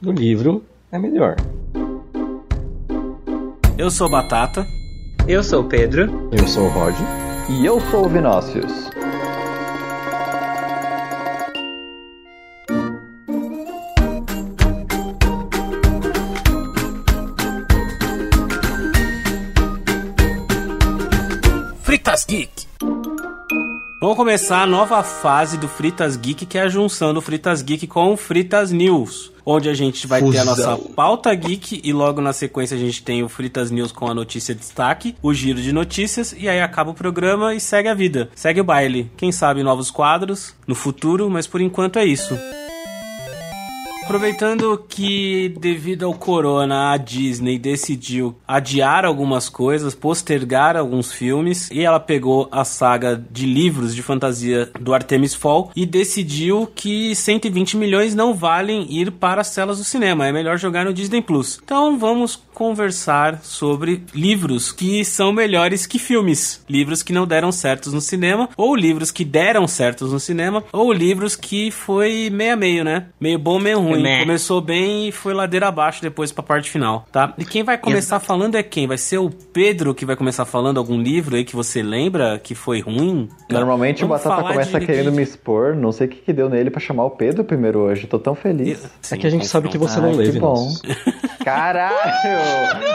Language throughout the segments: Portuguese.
No livro é melhor. Eu sou Batata. Eu sou o Pedro. Eu sou o Rod. E eu sou o Vinócius. Vamos começar a nova fase do Fritas Geek, que é a junção do Fritas Geek com o Fritas News. Onde a gente vai ter a nossa pauta geek e logo na sequência a gente tem o Fritas News com a notícia de destaque, o giro de notícias e aí acaba o programa e segue a vida. Segue o baile. Quem sabe novos quadros no futuro, mas por enquanto é isso. Aproveitando que, devido ao corona, a Disney decidiu adiar algumas coisas, postergar alguns filmes, e ela pegou a saga de livros de fantasia do Artemis Fall e decidiu que 120 milhões não valem ir para as telas do cinema, é melhor jogar no Disney Plus. Então vamos conversar sobre livros que são melhores que filmes, livros que não deram certos no cinema, ou livros que deram certos no cinema, ou livros que foi meio a meio, né? Meio bom, meio ruim. Começou bem e foi ladeira abaixo depois pra parte final, tá? E quem vai começar falando é quem? Vai ser o Pedro que vai começar falando algum livro aí que você lembra que foi ruim? Normalmente Vamos o Batata começa de- querendo me expor. Não sei o que, que deu nele pra chamar o Pedro primeiro hoje. Tô tão feliz. É que a gente sabe que você Ah, não lê, que bom. Caralho!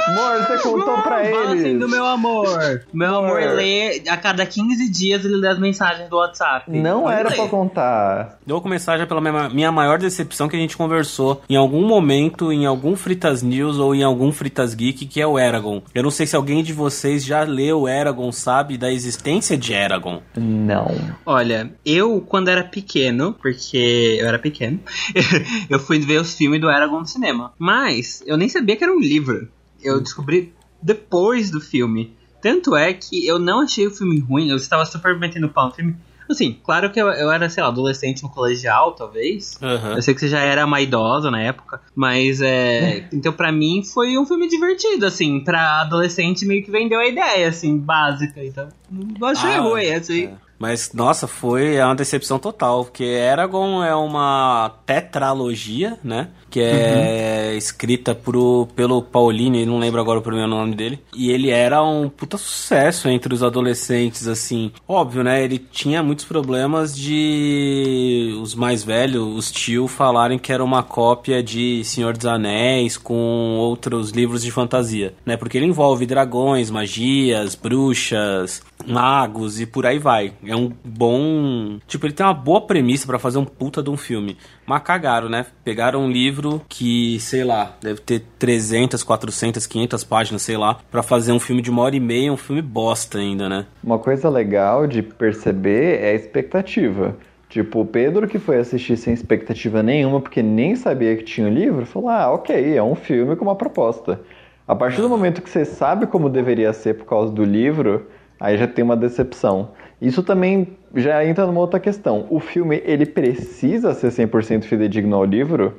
Amor, contou pra Fala assim do meu amor. Meu amor, Amor. lê a cada 15 dias ele lê as mensagens do WhatsApp. Não Pode era ler. pra contar. Eu vou começar já pela minha, minha maior decepção que a gente conversou em algum momento, em algum Fritas News ou em algum Fritas Geek, que é o Eragon. Eu não sei se alguém de vocês já leu Eragon, sabe da existência de Eragon. Não. Olha, eu quando era pequeno, porque eu era pequeno, eu fui ver os filmes do Eragon no cinema. Mas eu nem sabia que era um livro. Eu descobri depois do filme. Tanto é que eu não achei o filme ruim, eu estava super metendo pau no filme. Assim, claro que eu, eu era, sei lá, adolescente no colegial, talvez. Aham. Eu sei que você já era uma idosa na época, mas é. Então, pra mim, foi um filme divertido, assim. Pra adolescente, meio que vendeu a ideia, assim, básica. Então, não achei Ah, ruim, assim. é. Mas, nossa, foi uma decepção total, porque Eragon é uma tetralogia, né? Que é escrita pro, pelo Pauline, não lembro agora o primeiro nome dele. E ele era um puta sucesso entre os adolescentes, assim. Óbvio, né? Ele tinha muitos problemas de os mais velhos, os tio, falarem que era uma cópia de Senhor dos Anéis com outros livros de fantasia, né? Porque ele envolve dragões, magias, bruxas, magos e por aí vai. É um bom. Tipo, ele tem uma boa premissa pra fazer um puta de um filme. Mas cagaram, né? Pegaram um livro que, sei lá, deve ter 300, 400, 500 páginas, sei lá, pra fazer um filme de uma hora e meia, um filme bosta ainda, né? Uma coisa legal de perceber é a expectativa. Tipo, o Pedro que foi assistir sem expectativa nenhuma, porque nem sabia que tinha o livro, falou: ah, ok, é um filme com uma proposta. A partir do momento que você sabe como deveria ser por causa do livro, aí já tem uma decepção. Isso também já entra numa outra questão. O filme, ele precisa ser 100% fidedigno ao livro?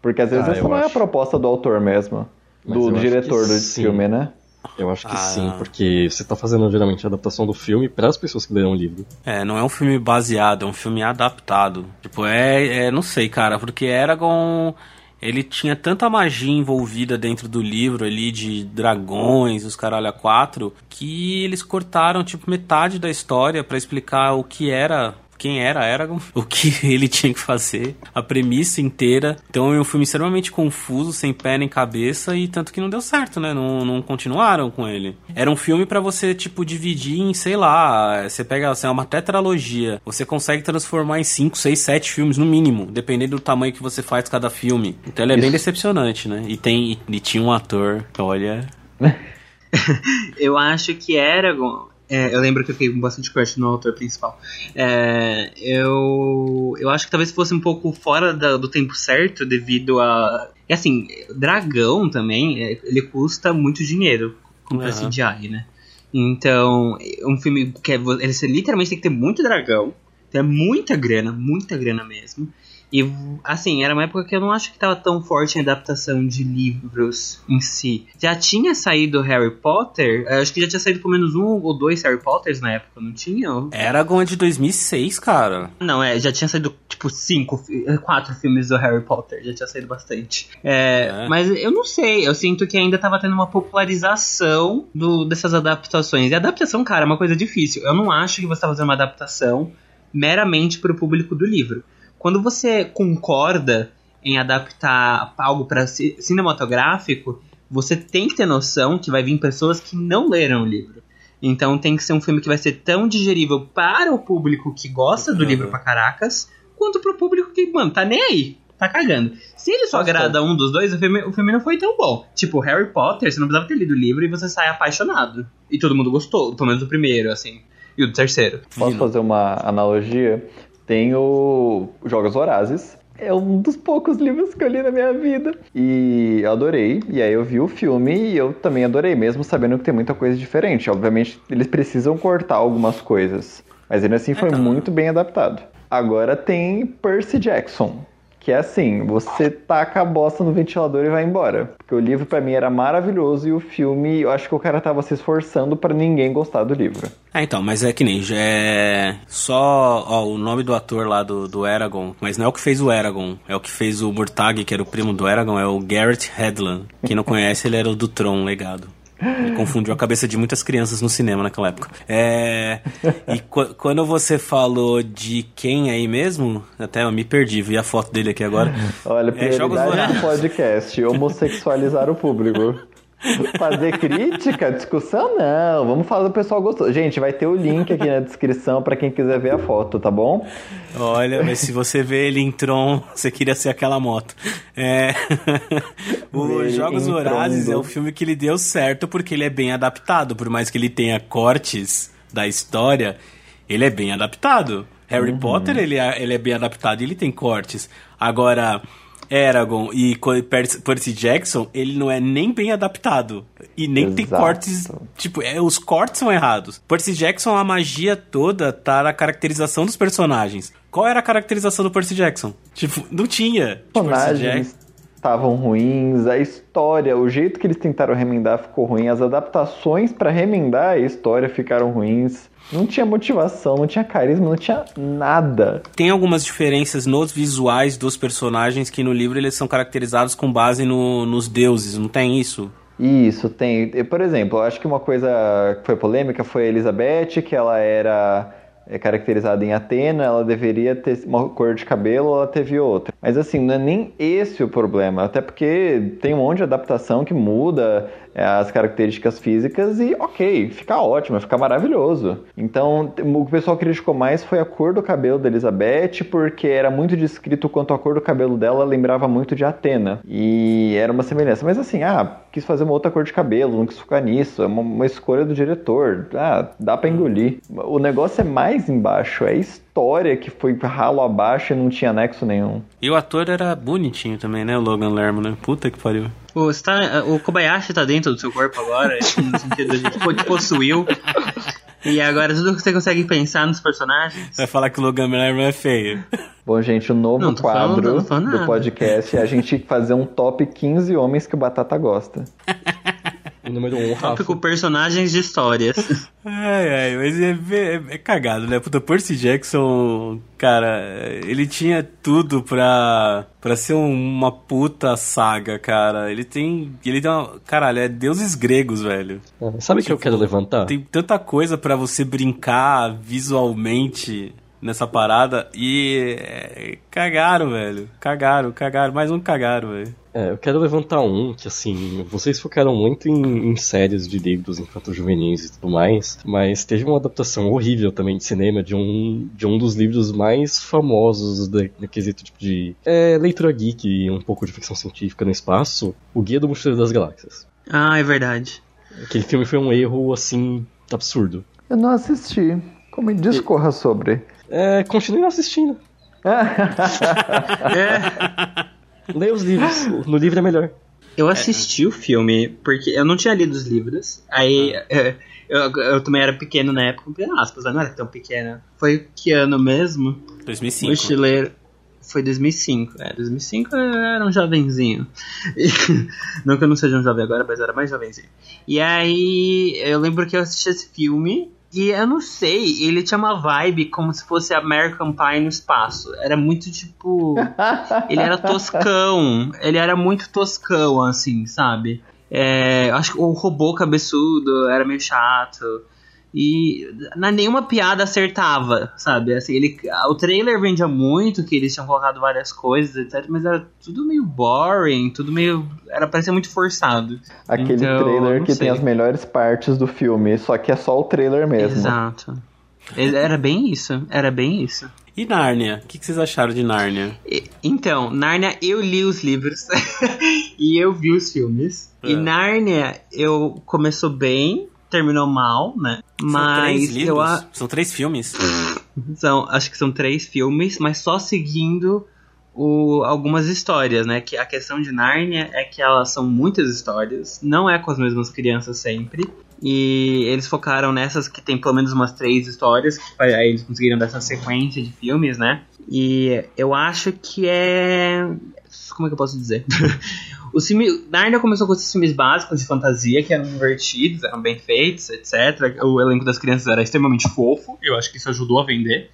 Porque às vezes Ah, essa não é a acho. proposta do autor mesmo. Mas Do acho diretor do sim. filme, né? Eu acho que Ah. sim, porque você tá fazendo geralmente a adaptação do filme para as pessoas que leram o livro. É, não é um filme baseado, é um filme adaptado. Tipo, é, é não sei, cara, porque Eragon ele tinha tanta magia envolvida dentro do livro ali de dragões, os caralho a quatro, que eles cortaram tipo metade da história pra explicar o que era quem era Eragon, o que ele tinha que fazer, a premissa inteira. Então é um filme extremamente confuso, sem pé nem cabeça, e tanto que não deu certo, né? Não, não continuaram com ele. Era um filme pra você, tipo, dividir em, sei lá, você pega, assim, é uma tetralogia. Você consegue transformar em 5, 6, 7 filmes, no mínimo, dependendo do tamanho que você faz cada filme. Então ele é bem Isso. decepcionante, né? E tem e, e tinha um ator, olha. Eu acho que Eragon. É, eu lembro que eu fiquei com bastante crush no autor principal. É, eu, eu acho que talvez fosse um pouco fora da- do tempo certo devido a. E assim, dragão também, é, ele custa muito dinheiro com Aham. CGI, né? Então, um filme que é, ele literalmente tem que ter muito dragão, ter muita grana, muita grana mesmo. E, assim, era uma época que eu não acho que tava tão forte em adaptação de livros em si. Já tinha saído Harry Potter, eu acho que já tinha saído pelo menos um ou dois Harry Potters na época, não tinha? Eragon é de 2006, cara. Não, é, já tinha saído, tipo, cinco, fi- quatro filmes do Harry Potter, já tinha saído bastante. É, É. Mas eu não sei, eu sinto que ainda tava tendo uma popularização do, dessas adaptações. E adaptação, cara, é uma coisa difícil. Eu não acho que você tá fazendo uma adaptação meramente pro público do livro. Quando você concorda em adaptar algo para cinematográfico, você tem que ter noção que vai vir pessoas que não leram o livro. Então tem que ser um filme que vai ser tão digerível para o público que gosta do Uhum. livro pra caracas, quanto pro público que, mano, tá nem aí. Tá cagando. Se ele só Nossa. agrada um dos dois, o filme, o filme não foi tão bom. Tipo, Harry Potter, você não precisava ter lido o livro e você sai apaixonado. E todo mundo gostou, pelo menos o primeiro, assim. E o terceiro. Posso Vino. fazer uma analogia? Tem o Jogos Vorazes. É um dos poucos livros que eu li na minha vida. E eu adorei. E aí eu vi o filme e eu também adorei, mesmo sabendo que tem muita coisa diferente. Obviamente, eles precisam cortar algumas coisas. Mas ainda assim foi Então. muito bem adaptado. Agora tem Percy Jackson. Que é assim, você taca a bosta no ventilador e vai embora. Porque o livro pra mim era maravilhoso e o filme, eu acho que o cara tava se esforçando pra ninguém gostar do livro. É, então, mas é que nem, é só ó, o nome do ator lá do, do Eragon, mas não é o que fez o Eragon, é o que fez o Murtag, que era o primo do Eragon, é o Garrett Hedlund. Quem não conhece, ele era o do Tron, legado. Ele confundiu a cabeça de muitas crianças no cinema naquela época. É, e qu- quando você falou de quem aí mesmo, até eu me perdi, vi a foto dele aqui agora. Olha, É, Jogos prioridade do Vorazes. podcast, homossexualizar o público. Fazer crítica, discussão, não. Vamos falar do pessoal gostou. Gente, vai ter o link aqui na descrição pra quem quiser ver a foto, tá bom? Olha, mas se você vê ele em Tron, você queria ser aquela moto. É... o Ver ele Jogos Vorazes Tron, é o filme que ele deu certo porque ele é bem adaptado. Por mais que ele tenha cortes da história, ele é bem adaptado. Harry Uhum. Potter, ele é, ele é bem adaptado e ele tem cortes. Agora, Eragon e Percy Jackson, ele não é nem bem adaptado. E nem tem Exato. cortes Tipo, é, os cortes são errados. Percy Jackson, a magia toda tá na caracterização dos personagens. Qual era a caracterização do Percy Jackson? Tipo, não tinha. Tipo, personagens estavam ruins, a história, o jeito que eles tentaram remendar ficou ruim, as adaptações pra remendar a história ficaram ruins. Não tinha motivação, não tinha carisma, não tinha nada. Tem algumas diferenças nos visuais dos personagens que no livro eles são caracterizados com base no- nos deuses, não tem isso? Isso, tem. Por exemplo, eu acho que uma coisa que foi polêmica foi a Elizabeth, que ela era é, caracterizada em Atena, ela deveria ter uma cor de cabelo, ela teve outra. Mas assim, não é nem esse o problema, até porque tem um monte de adaptação que muda as características físicas e ok, fica ótimo, fica maravilhoso. Então, o que o pessoal criticou mais foi a cor do cabelo da Elizabeth, porque era muito descrito quanto a cor do cabelo dela lembrava muito de Atena. E era uma semelhança. Mas assim, ah, quis fazer uma outra cor de cabelo, não quis focar nisso, é uma, uma escolha do diretor. Ah, dá pra engolir. O negócio é mais embaixo, é a história que foi ralo abaixo e não tinha nexo nenhum. E o ator era bonitinho também, né? O Logan Lerman, né? Puta que pariu. O, tá- o Kobayashi tá dentro do seu corpo agora, no sentido de que te possuiu. E agora tudo que você consegue pensar nos personagens. Vai falar que o Logan Lerman é feio. Bom, gente, o novo Não, quadro falando do podcast é a gente fazer um top 15 homens que o Batata gosta. Número 1, um, Rafa. Tópico personagens de histórias. Ai, ai, mas é, é, é cagado, né? Puta, Percy Jackson, cara, ele tinha tudo pra, pra ser um- uma puta saga, cara. Ele tem. Ele tem uma. Caralho, é deuses gregos, velho. Ah, Sabe o que eu quero levantar? Tem tanta coisa pra você brincar visualmente nessa parada e. é, cagaram, velho. Cagaram, cagaram. Mais um cagaram, velho. É, eu quero levantar um que, assim, vocês focaram muito em, em séries de livros infanto-juvenis e tudo mais, mas teve uma adaptação horrível também de cinema de um, de um dos livros mais famosos da- no quesito tipo de é, leitura geek e um pouco de ficção científica no espaço, O Guia do Mochileiro das Galáxias. Ah, é verdade. Aquele filme foi um erro, assim, absurdo. Eu não assisti. Como discorra sobre? É, continue assistindo. É, Leia os livros, no livro é melhor. eu assisti o filme porque eu não tinha lido os livros. Aí é, eu, eu também era pequeno na época, entre aspas, eu não era tão pequena. Foi que ano mesmo? 2005. Mochileiro. Foi 2005. É, 2005 eu era um jovenzinho. não que eu não seja um jovem agora, mas eu era mais jovenzinho. E aí, eu lembro que eu assisti esse filme. E eu não sei, ele tinha uma vibe como se fosse American Pie no espaço. Era muito tipo. ele era toscão. Ele era muito toscão, assim, sabe? É, acho que o robô cabeçudo era meio chato. E na nenhuma piada acertava, sabe? Assim, ele, o trailer vendia muito, que eles tinham colocado várias coisas, etc. Mas era tudo meio boring, tudo meio. Era parecia muito forçado. Aquele Então, trailer que sei. tem as melhores partes do filme, só que é só o trailer mesmo. Exato. Era bem isso, era bem isso. E Nárnia? O que, que vocês acharam de Nárnia? E- Então, Nárnia, eu li os livros e eu vi os filmes. E É. Nárnia, eu começou bem, terminou mal, né? São Mas eu a- São três filmes? são, acho que são três filmes, mas só seguindo o- algumas histórias, né? Que a questão de Nárnia é que elas são muitas histórias, não é com as mesmas crianças sempre. E eles focaram nessas que tem pelo menos umas três histórias, que aí eles conseguiram dessa sequência de filmes, né? E eu acho que é. Como é que eu posso dizer? O filme, Narnia começou com esses filmes básicos de fantasia, que eram divertidos, eram bem feitos, etc. O elenco das crianças era extremamente fofo, eu acho que isso ajudou a vender.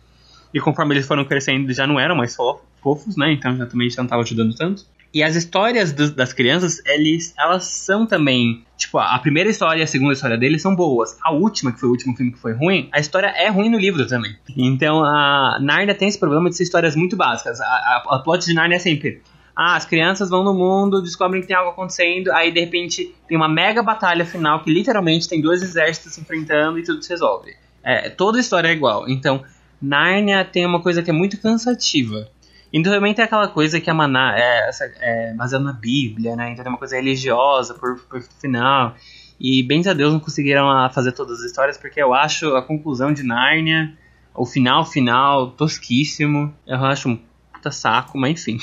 E conforme eles foram crescendo, eles já não eram mais fo- fofos, né? Então já também já não estava ajudando tanto. E as histórias dos- das crianças, eles, elas são também. Tipo, a primeira história e a segunda história deles são boas. A última, que foi o último filme que foi ruim, a história é ruim no livro também. Então a Narnia tem esse problema de ser histórias muito básicas. A, a, a plot de Narnia é sempre. Ah, as crianças vão no mundo, descobrem que tem algo acontecendo, aí de repente tem uma mega batalha final que literalmente tem dois exércitos se enfrentando e tudo se resolve. É, toda história é igual. Então, Nárnia tem uma coisa que é muito cansativa. Então também tem aquela coisa que a Maná é, é baseada na Bíblia, né? Então tem uma coisa religiosa por, por final. E bens a Deus não conseguiram ah, fazer todas as histórias, porque eu acho a conclusão de Nárnia, o final final, tosquíssimo. Eu acho um puta saco, mas enfim.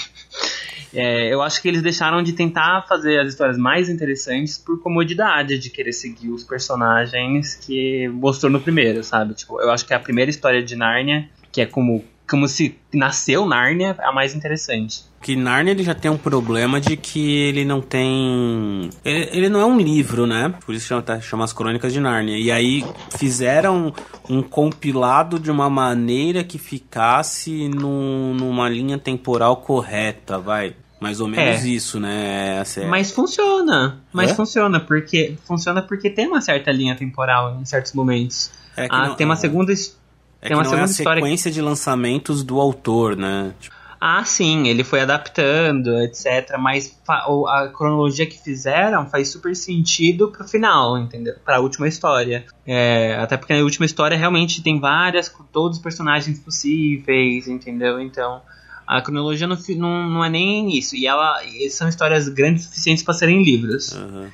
É, eu acho que eles deixaram de tentar fazer as histórias mais interessantes por comodidade de querer seguir os personagens que mostrou no primeiro, sabe? Tipo, eu acho que a primeira história de Nárnia, que é como, como se nasceu Nárnia, é a mais interessante. Que Narnia ele já tem um problema de que ele não tem. Ele, ele não é um livro, né? Por isso chama, tá- chama as Crônicas de Nárnia. E aí fizeram um compilado de uma maneira que ficasse num- numa linha temporal correta, vai. Mais ou menos É. isso, né? É- Mas funciona. Mas É? funciona, porque funciona porque tem uma certa linha temporal em certos momentos. é Ah, não- tem uma é- segunda. his- É tem uma não é a segunda história. sequência de lançamentos do autor, né? Tipo, Ah, sim, ele foi adaptando, etc. Mas a cronologia que fizeram faz super sentido pro final, entendeu? Pra última história. É, até porque na última história realmente tem várias, com todos os personagens possíveis, entendeu? Então. A cronologia não, não, não é nem isso. E ela são histórias grandes o suficientes pra serem livros. aham.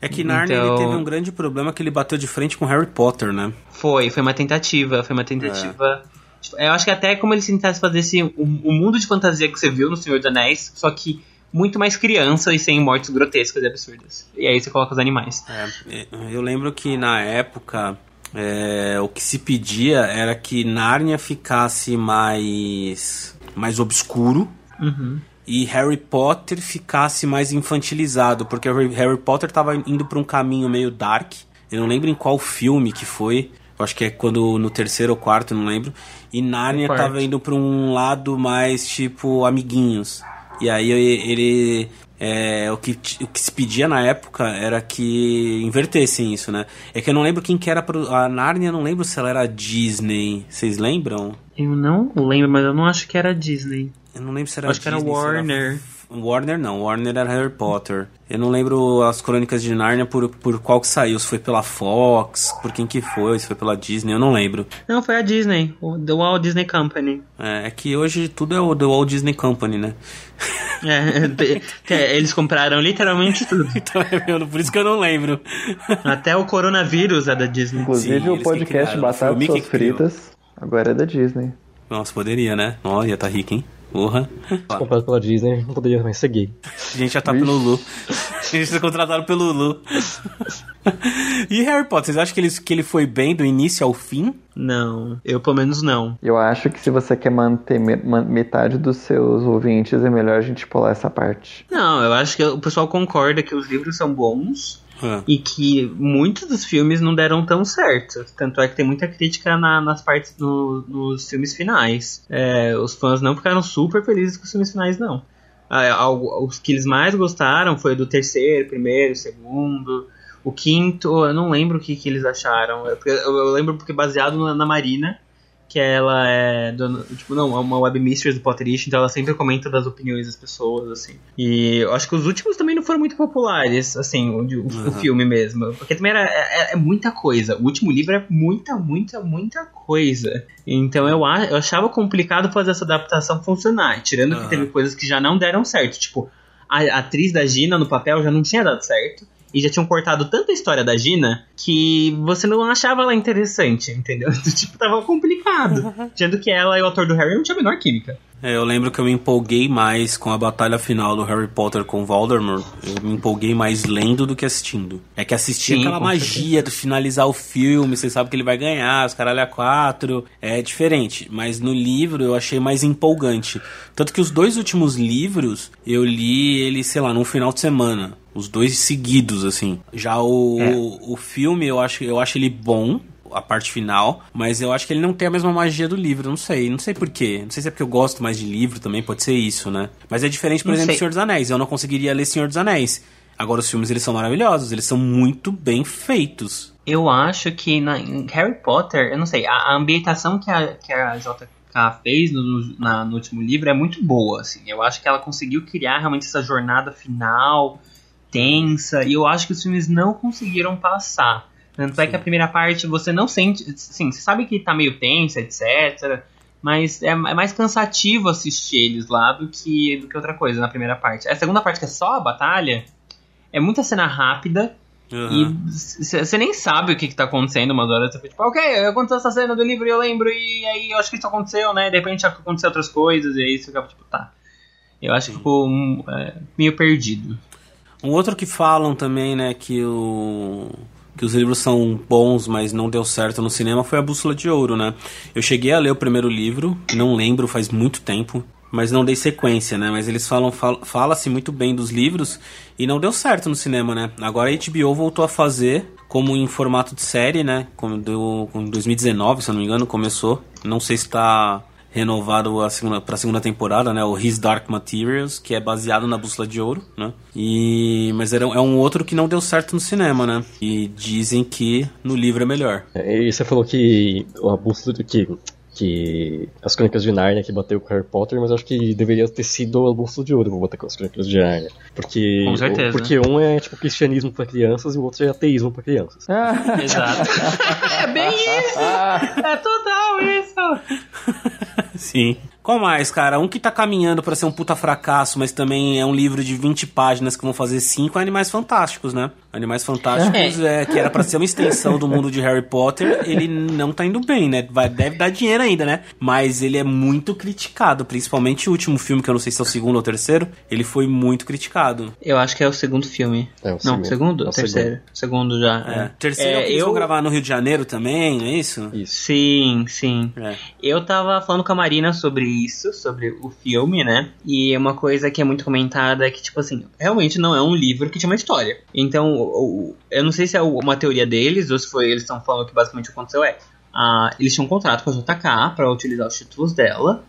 É que Narnia Então- ele teve um grande problema que ele bateu de frente com Harry Potter, né? Foi, foi uma tentativa, foi uma tentativa. Tipo, Eu acho que até como eles tentassem fazer esse, o, o mundo de fantasia que você viu no Senhor dos Anéis, só que muito mais criança e sem mortes grotescas e absurdas. E aí você coloca os animais. É, eu lembro que na época é, o que se pedia era que Nárnia ficasse mais mais obscuro Uhum. E Harry Potter ficasse mais infantilizado, porque Harry Harry Potter tava indo pra um caminho meio dark. Eu não lembro em qual filme que foi. Eu acho que é quando no terceiro ou quarto, não lembro. E Nárnia quarto. tava indo pra um lado mais tipo amiguinhos. E aí ele é, o, que, o que se pedia na época era que invertessem isso, né? É que eu não lembro quem que era pro, a Nárnia, eu não lembro se ela era Disney. Vocês lembram? Eu não lembro, mas eu não acho que era Disney. Eu não lembro se era Acho que era Disney, se Warner. Warner não, Warner era Harry Potter. Eu não lembro as crônicas de Narnia por, por qual que saiu, se foi pela Fox, por quem que foi, se foi pela Disney, eu não lembro. Não, foi a Disney, o The Walt Disney Company. É, é que hoje tudo é o The Walt Disney Company, né? É, eles compraram literalmente tudo. Então é meu, por isso que eu não lembro. Até o coronavírus é da Disney. Inclusive Sim, o podcast Batatas. Fritas agora é da Disney. Nossa, poderia, né? Ó, ia tá rico, hein? Porra. Comprado pela Disney, não poderia mais seguir. A gente já tá pelo Lu. Eles foram contratados pelo Lulu. e Harry Potter, vocês acham que ele, que ele foi bem do início ao fim? Não, eu pelo menos não. Eu acho que se você quer manter me- ma- metade dos seus ouvintes, é melhor a gente pular essa parte. Não, eu acho que o pessoal concorda que os livros são bons Ah. e que muitos dos filmes não deram tão certo. Tanto é que tem muita crítica na- nas partes nos filmes finais. É, os fãs não ficaram super felizes com os filmes finais, não. Ah, algo- os que eles mais gostaram foi do terceiro, primeiro, segundo. O quinto, eu não lembro o que, que eles acharam. Eu, eu- eu lembro porque baseado na, na Marina, que ela é dona- tipo, não, é uma webmistress do Potterish, então ela sempre comenta das opiniões das pessoas, assim. E eu acho que os últimos também não foram muito populares, assim, o, o- o filme mesmo. Porque também era, é, é muita coisa. O último livro é muita, muita, muita coisa. Então eu, eu achava complicado fazer essa adaptação funcionar. Tirando que Aham. teve coisas que já não deram certo. Tipo, a, a atriz da Gina no papel já não tinha dado certo. E já tinham cortado tanta história da Gina que você não achava ela interessante, entendeu? tipo, tava complicado. Sendo que ela e o ator do Harry não tinham a menor química. É, eu lembro que eu me empolguei mais com a batalha final do Harry Potter com Voldemort. Eu me empolguei mais lendo do que assistindo. É que assistir Sim, aquela magia de finalizar o filme, você sabe que ele vai ganhar, os caralho a quatro. É diferente. Mas no livro eu achei mais empolgante. Tanto que os dois últimos livros eu li ele, sei lá, num final de semana. Os dois seguidos, assim. Já o, É. o filme eu acho, eu acho ele bom a parte final, mas eu acho que ele não tem a mesma magia do livro, não sei, não sei porquê. Não sei se é porque eu gosto mais de livro também, pode ser isso, né? Mas é diferente, por Não exemplo, sei. Senhor dos Anéis. Eu não conseguiria ler Senhor dos Anéis. Agora os filmes eles são maravilhosos, eles são muito bem feitos. Eu acho que na, em Harry Potter, eu não sei, a, a ambientação que a, que a JK fez no, na- no último livro é muito boa, assim. Eu acho que ela conseguiu criar realmente essa jornada final tensa, e eu acho que os filmes não conseguiram passar. Tanto é que a primeira parte você não sente, assim, você sabe que tá meio tensa, etc. Mas é, é mais cansativo assistir eles lá do que, do que outra coisa na primeira parte. A segunda parte, que é só a batalha, é muita cena rápida, Aham. e você nem sabe o que, que tá acontecendo umas horas. Você fica tipo, ok, aconteceu essa cena do livro e eu lembro, e aí eu acho que isso aconteceu, né? De repente aconteceu outras coisas, e aí você fica tipo, tá. Eu acho que ficou um, é, meio perdido. Um outro que falam também, né, que o que os livros são bons, mas não deu certo no cinema foi a Bússola de Ouro, né? Eu cheguei a ler o primeiro livro, não lembro, faz muito tempo, mas não dei sequência, né? Mas eles falam fal- fala-se muito bem dos livros e não deu certo no cinema, né? Agora a HBO voltou a fazer como em formato de série, né? Como deu em 2019, se eu não me engano, começou. Não sei se tá renovado a segunda, pra segunda temporada, né? O His Dark Materials, que é baseado na Bússola de Ouro, né? E, mas era, é um outro que não deu certo no cinema, né? E dizem que no livro é melhor. É, E você falou que a bússola que, que as Crônicas de Nárnia que bateu com Harry Potter, mas acho que deveria ter sido a bússola de ouro bater com as Crônicas de Nárnia. Porque, Com certeza. porque um é tipo cristianismo pra crianças e o outro é ateísmo pra crianças. Exato. é bem isso! É total isso! Sim. Qual mais, cara? Um que tá caminhando pra ser um puta fracasso, mas também é um livro de 20 páginas que vão fazer 5 é Animais Fantásticos, né? Animais Fantásticos, é. que era pra ser uma extensão do mundo de Harry Potter, ele não tá indo bem, né? Vai, deve dar dinheiro ainda, né? Mas ele é muito criticado, principalmente o último filme, que eu não sei se é o segundo ou o terceiro, ele foi muito criticado. Eu acho que é o segundo filme. É, o Não, segundo. segundo? É o terceiro. Segundo, já. É. Terceiro é, o que eu... vão gravar no Rio de Janeiro também, não é isso? Isso. Sim, sim. É. Eu tava falando com a Marina sobre isso, sobre o filme, né? E uma coisa que é muito comentada é que, tipo assim, realmente não é um livro que tinha uma história. Então, o- o- eu não sei se é uma teoria deles ou se foi eles estão falando que basicamente aconteceu é. ah, eles tinham um contrato com a JK pra utilizar os títulos dela.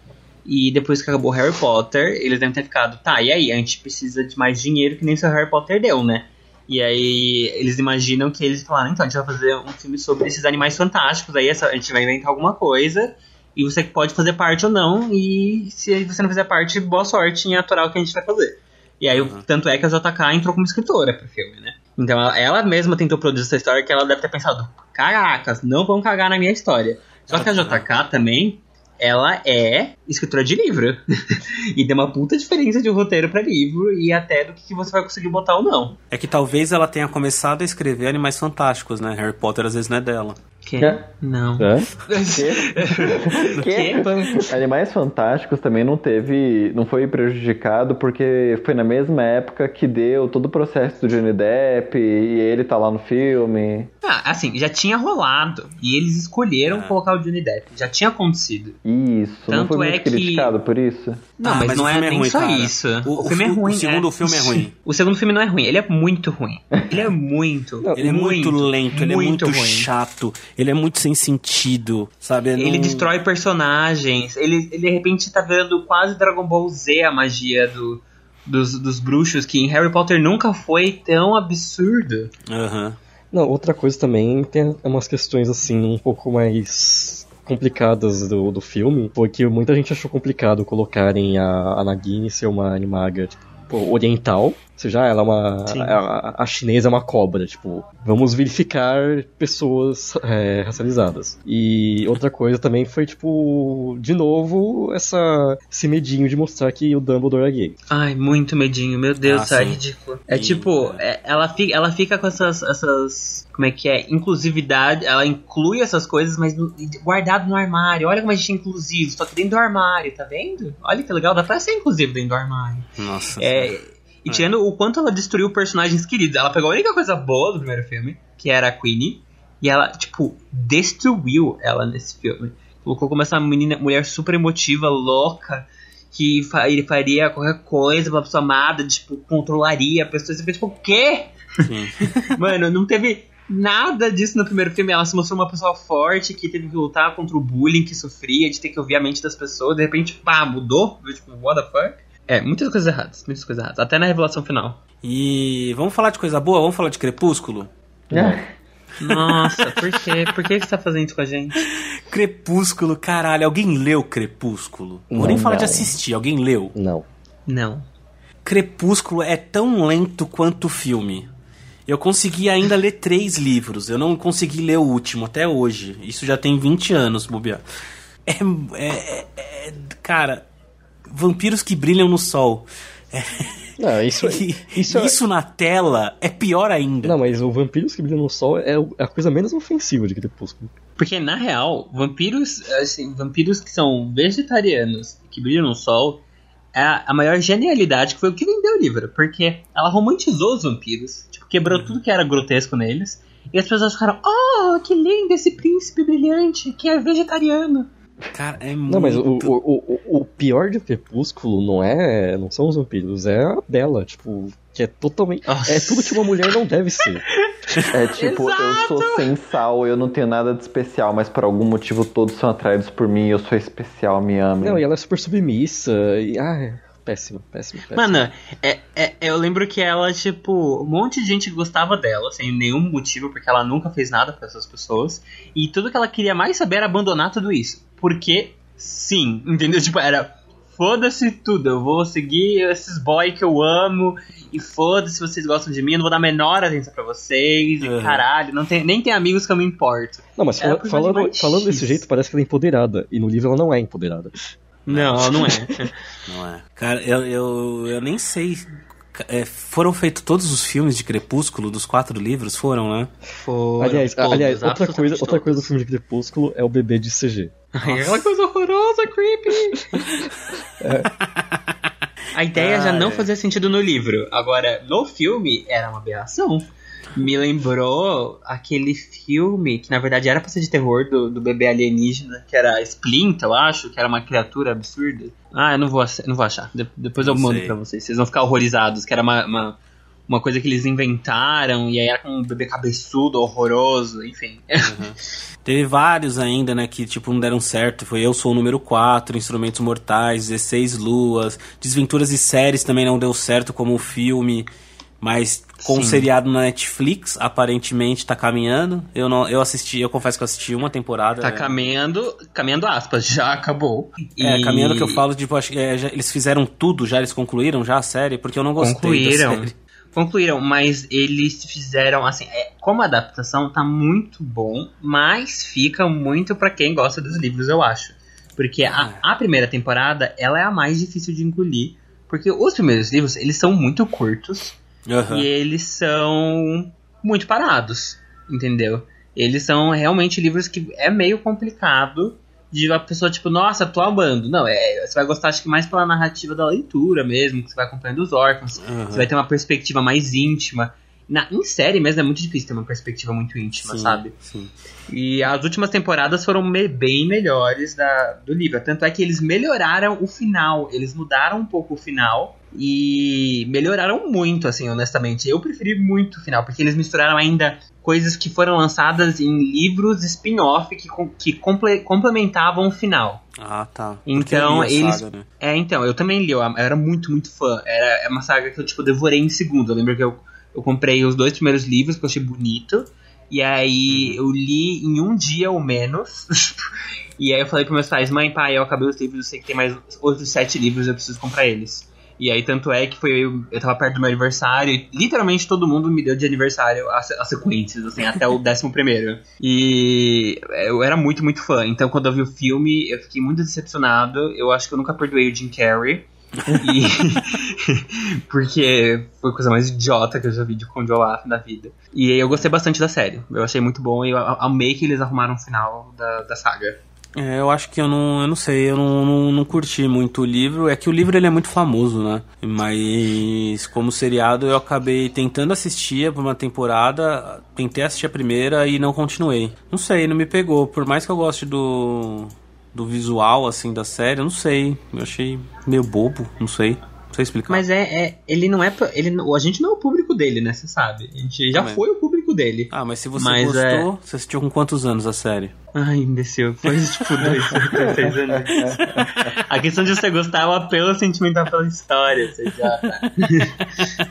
E depois que acabou Harry Potter, eles devem ter ficado, tá, e aí? A gente precisa de mais dinheiro que nem o Harry Potter deu, né? E aí eles imaginam que eles falaram, então a gente vai fazer um filme sobre esses animais fantásticos, aí a gente vai inventar alguma coisa, e você pode fazer parte ou não, e se você não fizer parte, boa sorte em aturar o que a gente vai fazer. E aí, Uhum. tanto é que a JK entrou como escritora pro filme, né? Então ela, ela mesma tentou produzir essa história que ela deve ter pensado, caracas, não vão cagar na minha história. Só que a JK também, ela é escritora de livro. e tem uma puta diferença de um roteiro pra livro e até do que você vai conseguir botar ou não. É que talvez ela tenha começado a escrever Animais Fantásticos, né? Harry Potter às vezes não é dela. Que? É. Não. Hã? Que? Animais Fantásticos também não teve. não foi prejudicado porque foi na mesma época que deu todo o processo do Johnny Depp e ele tá lá no filme. Ah, assim, já tinha rolado. E eles escolheram Ah. colocar o Johnny Depp. Já tinha acontecido. Isso, não Tanto foi é muito que- criticado por isso. Não, Ah, mas, mas não é filme é nem ruim, só cara. isso. O- O, filme é o- o ruim. segundo é. filme é ruim. O segundo filme não é ruim, ele é muito ruim. Ele é muito. Não, Ele é muito, lento, ele é muito ruim. chato, ele é muito sem sentido, sabe? Ele Não- destrói personagens. Ele, ele de repente tá vendo quase Dragon Ball Z a magia do, dos, dos bruxos, que em Harry Potter nunca foi tão absurdo. Aham. Não, outra coisa também tem umas questões assim um pouco mais complicadas do, do filme, foi que muita gente achou complicado colocarem a, a Nagini ser uma animaga tipo, oriental, seja, ela é uma Sim. a, a chinesa é uma cobra, tipo, vamos verificar pessoas é, racializadas. E outra coisa também foi tipo, de novo, essa esse medinho de mostrar que o Dumbledore é gay. Ai, muito medinho, meu Deus, Ah, isso é ridículo. É E- tipo, é- ela, fica, ela fica com essas, essas. Como é que é? Inclusividade. Ela inclui essas coisas, mas no- guardado no armário. Olha como a gente é inclusivo, só que dentro do armário, tá vendo? Olha que legal, dá pra ser inclusivo dentro do armário. Nossa. É, e tirando o quanto ela destruiu personagens queridos. Ela pegou a única coisa boa do primeiro filme, que era a Queenie, e ela, tipo, destruiu ela nesse filme. Colocou como essa menina, mulher super emotiva, louca, que ele faria qualquer coisa pra pessoa amada, tipo, controlaria a pessoa. Você fica tipo, o quê? Mano, não teve nada disso no primeiro filme. Ela se mostrou uma pessoa forte que teve que lutar contra o bullying que sofria, de ter que ouvir a mente das pessoas. De repente, pá, mudou. Tipo, what the fuck? É, muitas coisas erradas, muitas coisas erradas. Até na revelação final. E vamos falar de coisa boa? Vamos falar de Crepúsculo? Nossa, por quê? Por que você tá fazendo isso com a gente? Crepúsculo, caralho. Alguém leu Crepúsculo? Vou nem Não, falar de não. assistir, alguém leu? Não. Não. Crepúsculo é tão lento quanto o filme. Eu consegui ainda ler três livros. Eu não consegui ler o último até hoje. Isso já tem 20 anos, bobear. É, é, é- é- Cara, vampiros que brilham no sol. Não, isso, E isso, isso, é- na tela é pior ainda. Não, mas o Vampiros que Brilham no Sol é é a coisa menos ofensiva de Crepúsculo. Porque, na real, vampiros, assim, vampiros que são vegetarianos, que brilham no sol, é a a maior genialidade que foi o que vendeu o livro. Porque ela romantizou os vampiros, tipo, quebrou tudo que era grotesco neles. E as pessoas ficaram, oh, que lindo esse príncipe brilhante que é vegetariano. Cara, é muito... Não, mas o, o, o, o pior de Crepúsculo não é. não são os vampiros, é a Bela, tipo, que é totalmente. Nossa. É tudo que uma mulher não deve ser. É tipo, eu sou sem sal, eu não tenho nada de especial, mas por algum motivo todos são atraídos por mim, eu sou especial, me amem. Não, e ela é super submissa. E, ah, é péssimo, péssimo, péssimo. Mano, é, é- eu lembro que ela, tipo, um monte de gente gostava dela, sem nenhum motivo, porque ela nunca fez nada pra essas pessoas. E tudo que ela queria mais saber era abandonar tudo isso. Porque, sim, entendeu? Tipo, era. Foda-se tudo, eu vou seguir esses boy que eu amo. E foda-se se vocês gostam de mim, eu não vou dar a menor atenção pra vocês. E Uhum. caralho, não tem, nem tem amigos que eu me importo. Não, mas fala- falando, falando desse jeito, parece que ela é empoderada. E no livro ela não é empoderada. Não, ela não é. Não é. Cara, eu, eu, eu nem sei... É, foram feitos todos os filmes de Crepúsculo, dos quatro livros? Foram, né? Foram aliás, todos, aliás outra, coisa, outra coisa do filme de Crepúsculo é o bebê de CG. Aquela coisa horrorosa, creepy. A ideia já Ah, não é. fazia sentido no livro. Agora, no filme, era uma aberração. Me lembrou aquele filme que na verdade era pra ser de terror do, do bebê alienígena, que era Splint, eu acho, que era uma criatura absurda. Ah, eu não vou, não vou achar. De- depois eu Não mando sei. pra vocês. Vocês vão ficar horrorizados, que era uma, uma, uma coisa que eles inventaram, e aí era com um bebê cabeçudo, horroroso, enfim. Teve vários ainda, né, que tipo não deram certo. Foi Eu Sou o Número 4, Instrumentos Mortais, 16 Luas, Desventuras e Séries também não deu certo como o filme, mas com Sim. o seriado na Netflix, aparentemente tá caminhando. Eu não, eu assisti, eu confesso que eu assisti uma temporada. Tá é, caminhando, caminhando aspas, já acabou. É, E- caminhando que eu falo, tipo, acho que é, já- eles fizeram tudo, já eles concluíram já a série, porque eu não gostei Concluíram. da série. Concluíram, mas eles fizeram assim, é, como adaptação tá muito bom, mas fica muito pra quem gosta dos livros, eu acho. Porque a, a primeira temporada, ela é a mais difícil de engolir, porque os primeiros livros, eles são muito curtos Aham. e eles são muito parados, entendeu? Eles são realmente livros que é meio complicado de uma pessoa, tipo, nossa, tô amando. Não, é, você vai gostar, acho que mais pela narrativa da leitura mesmo, que você vai acompanhando os órfãos, Uhum. você vai ter uma perspectiva mais íntima. Na, em série mesmo é muito difícil ter uma perspectiva muito íntima, Sim, sabe? Sim. E as últimas temporadas foram me- bem melhores da, do livro. Tanto é que eles melhoraram o final. Eles mudaram um pouco o final. E melhoraram muito, assim, honestamente. Eu preferi muito o final, porque eles misturaram ainda coisas que foram lançadas em livros spin-off que, que comple- complementavam o final. Ah, tá. Então, li a eles- saga, né? É, então, eu também li, eu eu era muito, muito fã. Era é uma saga que eu, tipo, devorei em segundo. Eu lembro que eu, eu comprei os dois primeiros livros, que eu achei bonito. E aí eu li em um dia ou menos. e aí eu falei pros meus pais, mãe, pai, eu acabei os livros, eu sei que tem mais outros sete livros, eu preciso comprar eles. E aí, tanto é que foi eu, eu tava perto do meu aniversário, e literalmente todo mundo me deu de aniversário as, as sequências, assim, até o décimo primeiro. E eu era muito, muito fã. Então, quando eu vi o filme, eu fiquei muito decepcionado. Eu acho que eu nunca perdoei o Jim Carrey. E... Porque foi a coisa mais idiota que eu já vi de Conde Olaf na vida. E eu gostei bastante da série. Eu achei muito bom e eu amei que eles arrumaram o final da, da saga. É, eu acho que eu não, eu não sei, eu não, não, não curti muito o livro. É que o livro ele é muito famoso, né? Mas como seriado eu acabei tentando assistir por uma temporada, tentei assistir a primeira e não continuei. Não sei, não me pegou. Por mais que eu goste do, do visual assim da série, eu não sei. Eu achei meio bobo, não sei. Não sei explicar. Mas é, é ele não é. Ele, a gente não é o público dele, né? Você sabe. A gente já Também. foi o público dele. Ah, mas se você Mas gostou, é- você assistiu com quantos anos a série? Ai, imbecil. Foi tipo dois, três anos. A questão de você gostar é o apelo sentimental pela história. Você já.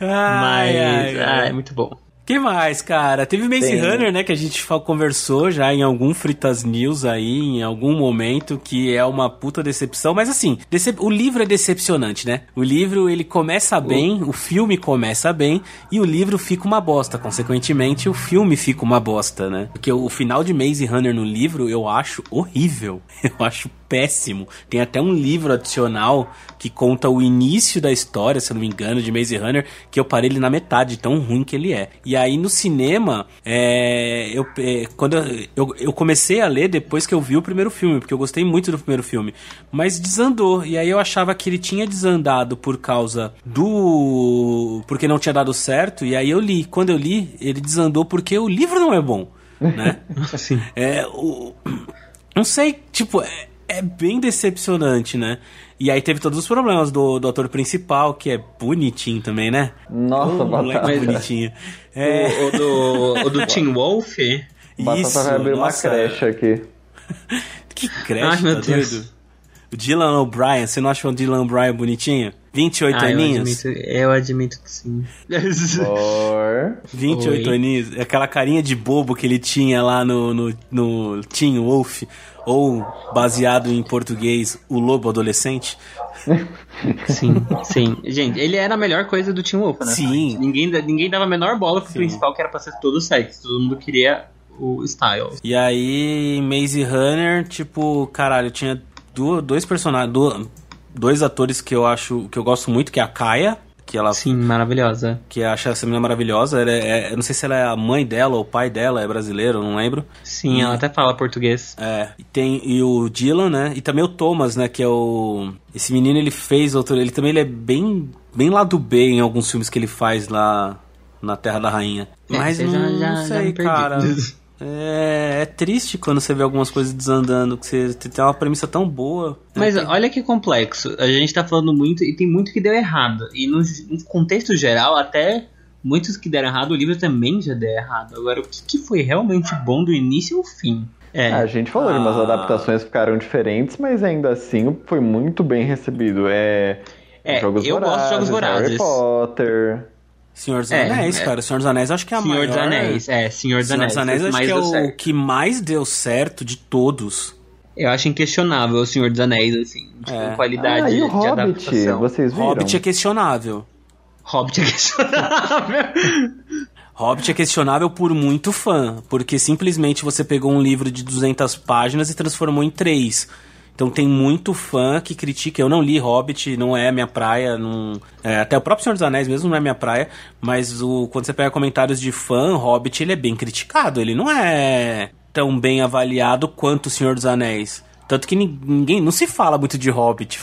Mas. ah, é muito bom. Que mais, cara? Teve Maze Tem. Runner, né? Que a gente conversou já em algum Fritas News aí, em algum momento, que é uma puta decepção. Mas assim, decep- o livro é decepcionante, né? O livro, ele começa bem, o filme começa bem, e o livro fica uma bosta. Consequentemente, o filme fica uma bosta, né? Porque o final de Maze Runner no livro, eu acho horrível. Eu acho péssimo. Tem até um livro adicional que conta o início da história, se eu não me engano, de Maze Runner, que eu parei ele na metade, tão ruim que ele é. E aí no cinema, é, eu, é, quando eu, eu, eu comecei a ler depois que eu vi o primeiro filme, porque eu gostei muito do primeiro filme, mas desandou. E aí eu achava que ele tinha desandado por causa do. porque não tinha dado certo, e aí eu li. Quando eu li, ele desandou porque o livro não é bom, né? Sim. É, o... Não sei, tipo, é, é bem decepcionante, né? E aí teve todos os problemas do, do ator principal, que é bonitinho também, né? Nossa, moleque batata. bonitinho. É, O, o do, o do Tim Wolf. Batata isso, vai abrir uma nossa, creche aqui. Que creche, Ai, meu tá Deus. doido? O Dylan O'Brien, você não acha o Dylan O'Brien bonitinho? 28 Ah, eu aninhos? admito, eu admito que sim. Or... 28 Oi. aninhos, aquela carinha de bobo que ele tinha lá no, no, no Teen Wolf, ou baseado em português, o lobo adolescente. Sim, sim. Gente, ele era a melhor coisa do Tim Wolf, né? Sim. Ninguém, ninguém dava a menor bola pro Sim. principal, que era pra ser todo sexy. Todo mundo queria o Styles. E aí, Maze Runner, tipo, caralho, tinha dois personagens, dois atores que eu acho, que eu gosto muito, que é a Kaya, que ela Sim, maravilhosa. que acha essa menina maravilhosa. Ela é- é- eu não sei se ela é a mãe dela ou o pai dela, é brasileiro, não lembro. Sim, ela até fala português. É, e tem e o Dylan, né? E também o Thomas, né? Que é o. Esse menino ele fez outro. Ele também ele é bem, bem lá do B em alguns filmes que ele faz lá na Terra da Rainha. É, Mas você não, já- não já- já sei, perdi. cara. É, é triste quando você vê algumas coisas desandando, que você tem uma premissa tão boa. Mas Tem- olha que complexo. A gente tá falando muito e tem muito que deu errado. E no, no contexto geral, até muitos que deram errado, o livro também já deu errado. Agora, o que, que foi realmente bom do início ao fim? É. A gente falou de umas Ah. adaptações que ficaram diferentes, mas ainda assim foi muito bem recebido. É, É, Jogos eu gosto de Jogos Harry Vorazes. Potter. Senhor dos É, Anéis, é. cara. Senhor dos Anéis acho que é a Senhor maior... dos Anéis. É, Senhor dos Senhor Anéis. dos Anéis acho que é o certo. que mais deu certo de todos. Eu acho inquestionável o Senhor dos Anéis, assim, tipo, É. qualidade Ah, e o de Hobbit? adaptação. Vocês viram? Hobbit é questionável. Hobbit é questionável. Hobbit é questionável por muito fã, porque simplesmente você pegou um livro de 200 páginas e transformou em três. Então tem muito fã que critica. Eu não li Hobbit, não é minha praia. Não, é, até o próprio Senhor dos Anéis mesmo não é minha praia. Mas o, quando você pega comentários de fã, Hobbit ele é bem criticado. Ele não é tão bem avaliado quanto o Senhor dos Anéis. Tanto que ninguém. Não se fala muito de Hobbit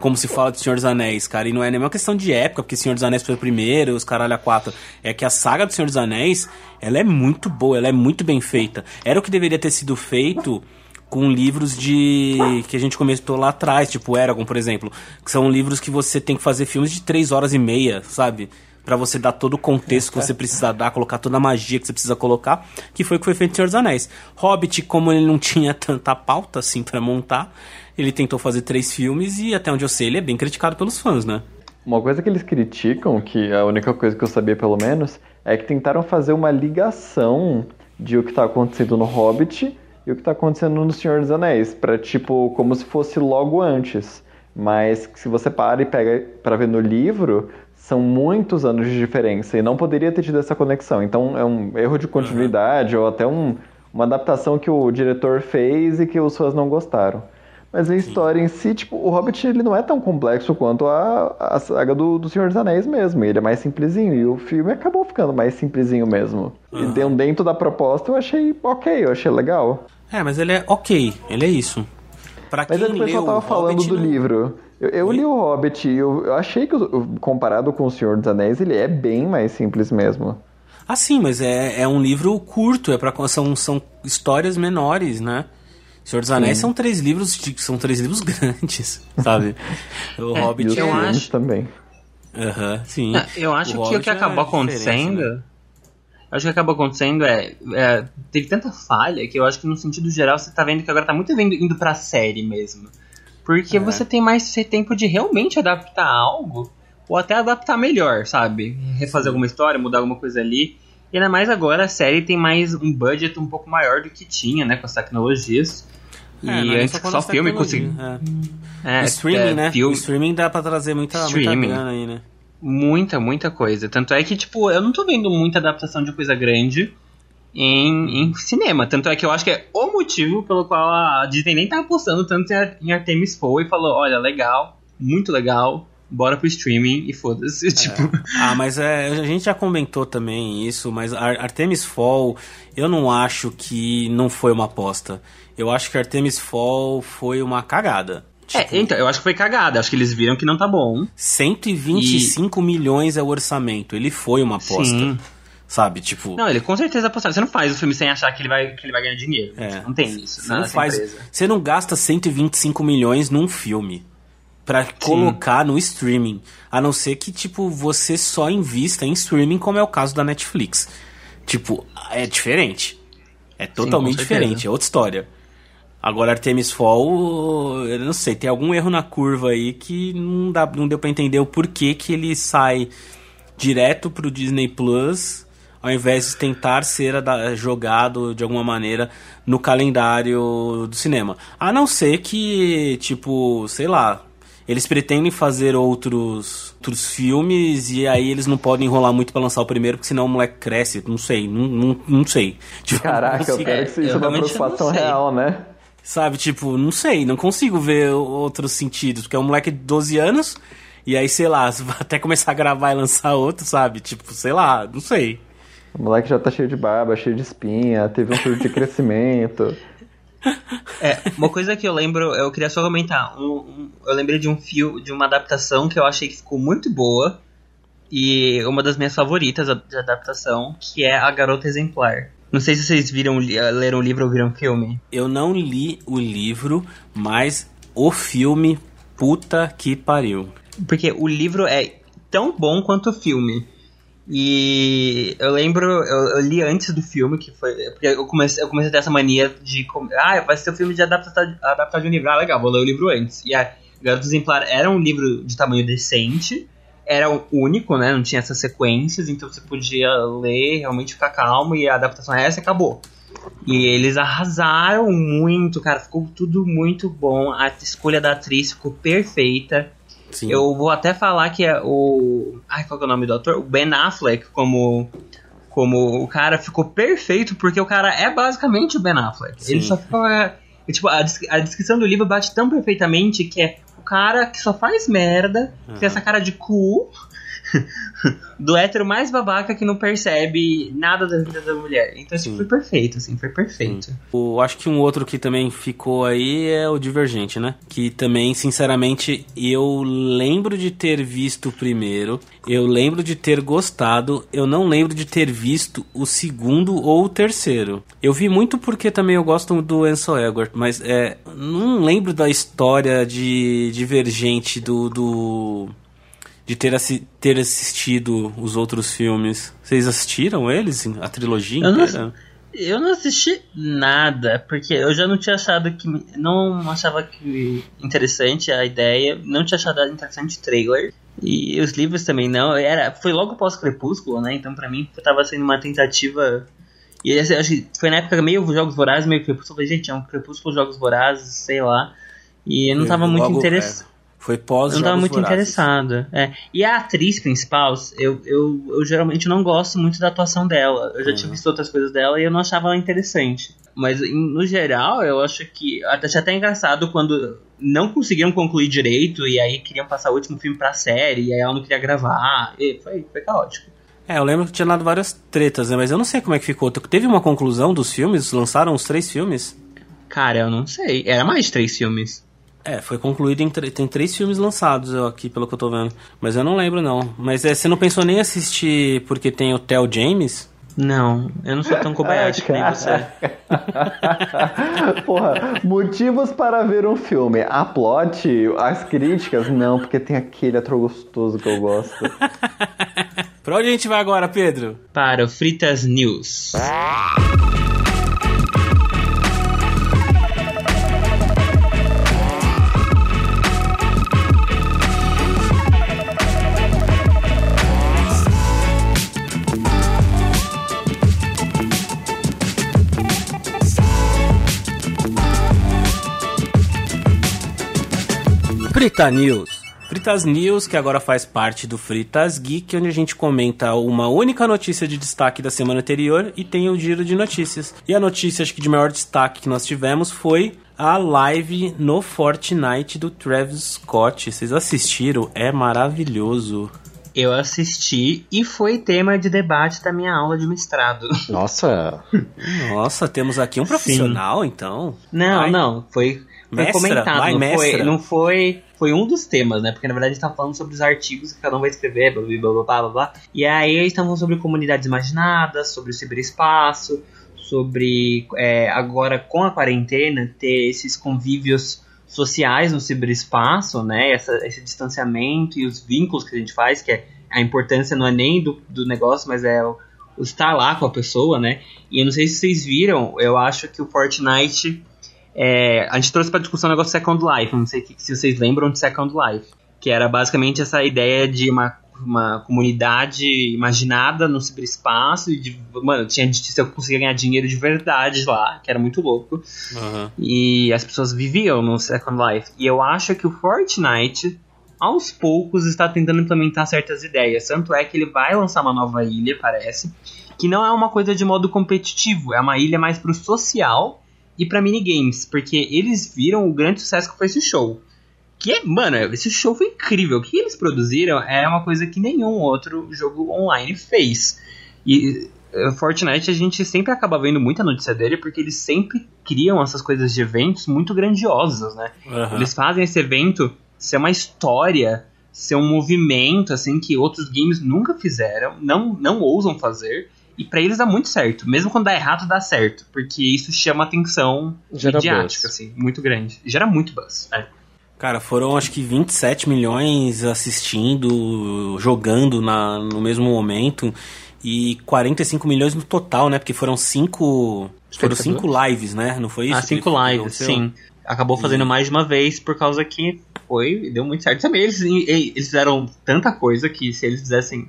como se fala de Senhor dos Anéis, cara. E não é nem uma questão de época, porque Senhor dos Anéis foi o primeiro, os caralho a quatro. É que a saga do Senhor dos Anéis, ela é muito boa, ela é muito bem feita. Era o que deveria ter sido feito com livros de que a gente começou lá atrás, tipo Eragon, por exemplo, que são livros que você tem que fazer filmes de três horas e meia, sabe? para você dar todo o contexto que você precisa dar, colocar toda a magia que você precisa colocar, que foi o que foi feito em Senhor dos Anéis. Hobbit, como ele não tinha tanta pauta assim para montar, ele tentou fazer três filmes e até onde eu sei, ele é bem criticado pelos fãs, né? Uma coisa que eles criticam, que a única coisa que eu sabia pelo menos, é que tentaram fazer uma ligação de o que tá acontecendo no Hobbit e o que tá acontecendo no Senhor dos Anéis, para tipo como se fosse logo antes. Mas se você para e pega para ver no livro, são muitos anos de diferença e não poderia ter tido essa conexão. Então é um erro de continuidade uhum. ou até um, uma adaptação que o diretor fez e que os fãs não gostaram. Mas a Sim. história em si, tipo, o Hobbit ele não é tão complexo quanto a, a saga do, do Senhor dos Anéis mesmo. Ele é mais simplesinho. E o filme acabou ficando mais simplesinho mesmo. Uhum. E dentro da proposta eu achei ok, eu achei legal. É, mas ele é ok, ele é isso. Pra mas quem é que o pessoal tava falando Hobbit, do não... livro. Eu, eu li o Hobbit e eu, eu achei que, comparado com o Senhor dos Anéis, ele é bem mais simples mesmo. Ah, sim, mas é, é um livro curto, é pra, são, são histórias menores, né? Senhor dos Anéis sim. são três livros, são três livros grandes, sabe? O é, Hobbit eu é... acho também. Uhum, sim. Eu acho o que o que acabou é acontecendo, né? Acho que acabou acontecendo é, é, teve tanta falha que eu acho que no sentido geral você tá vendo que agora tá muito indo, indo pra série mesmo. Porque é. você tem mais tempo de realmente adaptar algo, ou até adaptar melhor, sabe? Refazer alguma história, mudar alguma coisa ali. E ainda mais agora a série tem mais um budget um pouco maior do que tinha, né? Com as tecnologias. E é, antes só filme conseguia. É. É, streaming, é, né? Filme... O streaming dá pra trazer muita, streaming. muita grana aí, né? Muita, muita coisa. Tanto é que, tipo, eu não tô vendo muita adaptação de coisa grande em, em, cinema. Tanto é que eu acho que é o motivo pelo qual a Disney nem tá apostando tanto em Artemis Fowl e falou: olha, legal, muito legal, bora pro streaming e foda-se. É. Tipo... Ah, mas é, a gente já comentou também isso, mas Artemis Fall, eu não acho que não foi uma aposta. Eu acho que Artemis Fall foi uma cagada. É, tipo, é, então, eu acho que foi cagada. Acho que eles viram que não tá bom. 125 e... milhões é o orçamento. Ele foi uma aposta. Sim. Sabe, tipo. Não, ele com certeza apostou. Você não faz o filme sem achar que ele vai, que ele vai ganhar dinheiro. É. Não tem isso. Você não faz. Empresa. Você não gasta 125 milhões num filme para colocar no streaming. A não ser que, tipo, você só invista em streaming, como é o caso da Netflix. Tipo, é diferente. É totalmente Sim, diferente, é outra história. Agora, Artemis Fall, eu não sei, tem algum erro na curva aí que não, dá, não deu pra entender o porquê que ele sai direto pro Disney Plus ao invés de tentar ser jogado de alguma maneira no calendário do cinema. A não ser que, tipo, sei lá, eles pretendem fazer outros, outros filmes e aí eles não podem enrolar muito para lançar o primeiro, porque senão o moleque cresce. Não sei, não, não, não sei. Tipo, Caraca, não eu quero que isso é uma preocupação real, né? Sabe, tipo, não sei, não consigo ver outros sentidos, porque é um moleque de 12 anos e aí, sei lá, até começar a gravar e lançar outro, sabe? Tipo, sei lá, não sei. O moleque já tá cheio de barba, cheio de espinha, teve um surto de crescimento. É, uma coisa que eu lembro, eu queria só comentar. Um, um, eu lembrei de um fio, de uma adaptação que eu achei que ficou muito boa. E uma das minhas favoritas de adaptação, que é A Garota Exemplar. Não sei se vocês viram, leram o livro ou viram o filme. Eu não li o livro, mas o filme, puta que pariu. Porque o livro é tão bom quanto o filme. E eu lembro, eu, eu, li antes do filme, que foi. Porque eu comecei, eu comecei a ter essa mania de. Ah, vai ser um filme de adaptar, adaptar de um livro. Ah, legal, vou ler o livro antes. E a Garota Exemplar era um livro de tamanho decente, era o único, né? Não tinha essas sequências, então você podia ler, realmente ficar calmo, e a adaptação é essa e acabou. E eles arrasaram muito, cara. Ficou tudo muito bom. A escolha da atriz ficou perfeita. Sim. Eu vou até falar que é o. Ai, qual é o nome do ator? O Ben Affleck, como. Como o cara ficou perfeito, porque o cara é basicamente o Ben Affleck. Sim. Ele só ficou. É, E, tipo, a, a descrição do livro bate tão perfeitamente que é cara que só faz merda, que tem essa cara de cu, do hétero mais babaca que não percebe nada da vida da mulher. Então, tipo, Sim. foi perfeito, assim, foi perfeito. O, acho que um outro que também ficou aí é o Divergente, né? Que também, sinceramente, eu lembro de ter visto o primeiro, eu lembro de ter gostado, eu não lembro de ter visto o segundo ou o terceiro. Eu vi muito porque também eu gosto do Ansel Elgort, mas é, não lembro da história de Divergente do... do de ter, assi- ter assistido os outros filmes. Vocês assistiram eles? A trilogia Eu não? Eu não assisti nada, porque eu já não tinha achado que. Não achava que interessante a ideia, não tinha achado interessante o trailer. E os livros também não. Era, foi logo pós-Crepúsculo, né? Então pra mim tava sendo uma tentativa. E assim, eu acho que foi na época meio Jogos Vorazes, meio Crepúsculo. Eu falei, gente, é um Crepúsculo Jogos Vorazes, sei lá. E eu não tava muito Logo, interessado. Foi pós Eu não tava muito Vorazes. interessado. É. E a atriz principal, eu, eu, eu geralmente não gosto muito da atuação dela. Eu já Uhum. tinha visto outras coisas dela e eu não achava ela interessante. Mas no geral, eu acho que. Até, achei até engraçado quando não conseguiram concluir direito e aí queriam passar o último filme pra série e aí ela não queria gravar. E foi, foi caótico. É, eu lembro que tinha dado várias tretas, né? Mas eu não sei como é que ficou. Teve uma conclusão dos filmes? Lançaram os três filmes? Cara, eu não sei. Era mais de três filmes. É, foi concluído em tre- tem três filmes lançados eu, aqui, pelo que eu tô vendo. Mas eu não lembro, não. Mas é, você não pensou nem em assistir porque tem o Theo James? Não, eu não sou tão Kobayashi que nem você. Porra, motivos para ver um filme. A plot, as críticas, não, porque tem aquele ator gostoso que eu gosto. Pra onde a gente vai agora, Pedro? Para o Fritas News. Frita News. Fritas News, que agora faz parte do Fritas Geek, onde a gente comenta uma única notícia de destaque da semana anterior e tem o giro de notícias. E a notícia, acho que de maior destaque que nós tivemos foi a live no Fortnite do Travis Scott. Vocês assistiram? É maravilhoso. Eu assisti e foi tema de debate da minha aula de mestrado. Nossa, Nossa, temos aqui um profissional, então. Não, Vai. não, foi, foi Mestra, comentado, vai, não, foi, não foi. Foi um dos temas, né? Porque na verdade a gente tá falando sobre os artigos que cada um vai escrever, blá blá blá blá blá. E aí eles estavam sobre comunidades imaginadas, sobre o ciberespaço, sobre é, agora com a quarentena ter esses convívios sociais no ciberespaço, né? Essa, esse distanciamento e os vínculos que a gente faz, que é a importância não é nem do, do negócio, mas é o, o estar lá com a pessoa, né? E eu não sei se vocês viram, eu acho que o Fortnite. É, a gente trouxe pra discussão o negócio Second Life, não sei se vocês lembram de Second Life. Que era basicamente essa ideia de uma, uma comunidade imaginada no ciberespaço. E de, mano, tinha, você conseguia ganhar dinheiro de verdade lá, que era muito louco. Aham. E as pessoas viviam no Second Life. E eu acho que o Fortnite, aos poucos, está tentando implementar certas ideias. Tanto é que ele vai lançar uma nova ilha, parece. Que não é uma coisa de modo competitivo, é uma ilha mais pro social e pra minigames. Porque eles viram o grande sucesso que foi esse show. Que é, mano, esse show foi incrível. O que eles produziram é uma coisa que nenhum outro jogo online fez. E eh, Fortnite a gente sempre acaba vendo muita notícia dele porque eles sempre criam essas coisas de eventos muito grandiosas, né? Aham. Eles fazem esse evento ser uma história, ser um movimento assim que outros games nunca fizeram, não não ousam fazer. E pra eles dá muito certo. Mesmo quando dá errado, dá certo. Porque isso chama atenção Gera midiática, buzz. assim, muito grande. E gera muito buzz. É. Cara, foram acho que 27 milhões assistindo, jogando na, no mesmo momento. E 45 milhões no total, né? Porque foram cinco. Foram cinco lives, né? Não foi isso? Ah, cinco lives, aconteceu? sim. Acabou fazendo mais de uma vez por causa que foi, deu muito certo. Também eles, eles fizeram tanta coisa que se eles fizessem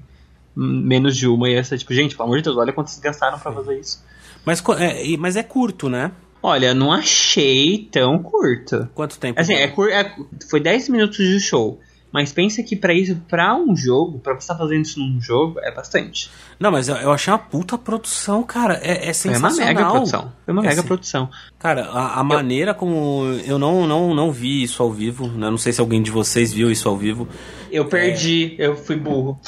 menos de uma ia ser tipo, gente, pelo amor de Deus, olha quanto eles gastaram pra fazer isso. Mas, é, e- mas é curto, né? Olha, não achei tão curto. Quanto tempo? Assim, é, é- foi 10 minutos de show. Mas pensa que pra isso, pra um jogo, pra você estar fazendo isso num jogo, é bastante. Não, mas eu, eu achei uma puta produção, cara. É, é É uma sensacional. mega produção. É uma É mega sim. produção. Cara, a, a maneira como. Eu não, não, não vi isso ao vivo, né? Não sei se alguém de vocês viu isso ao vivo. Eu perdi, eu fui burro.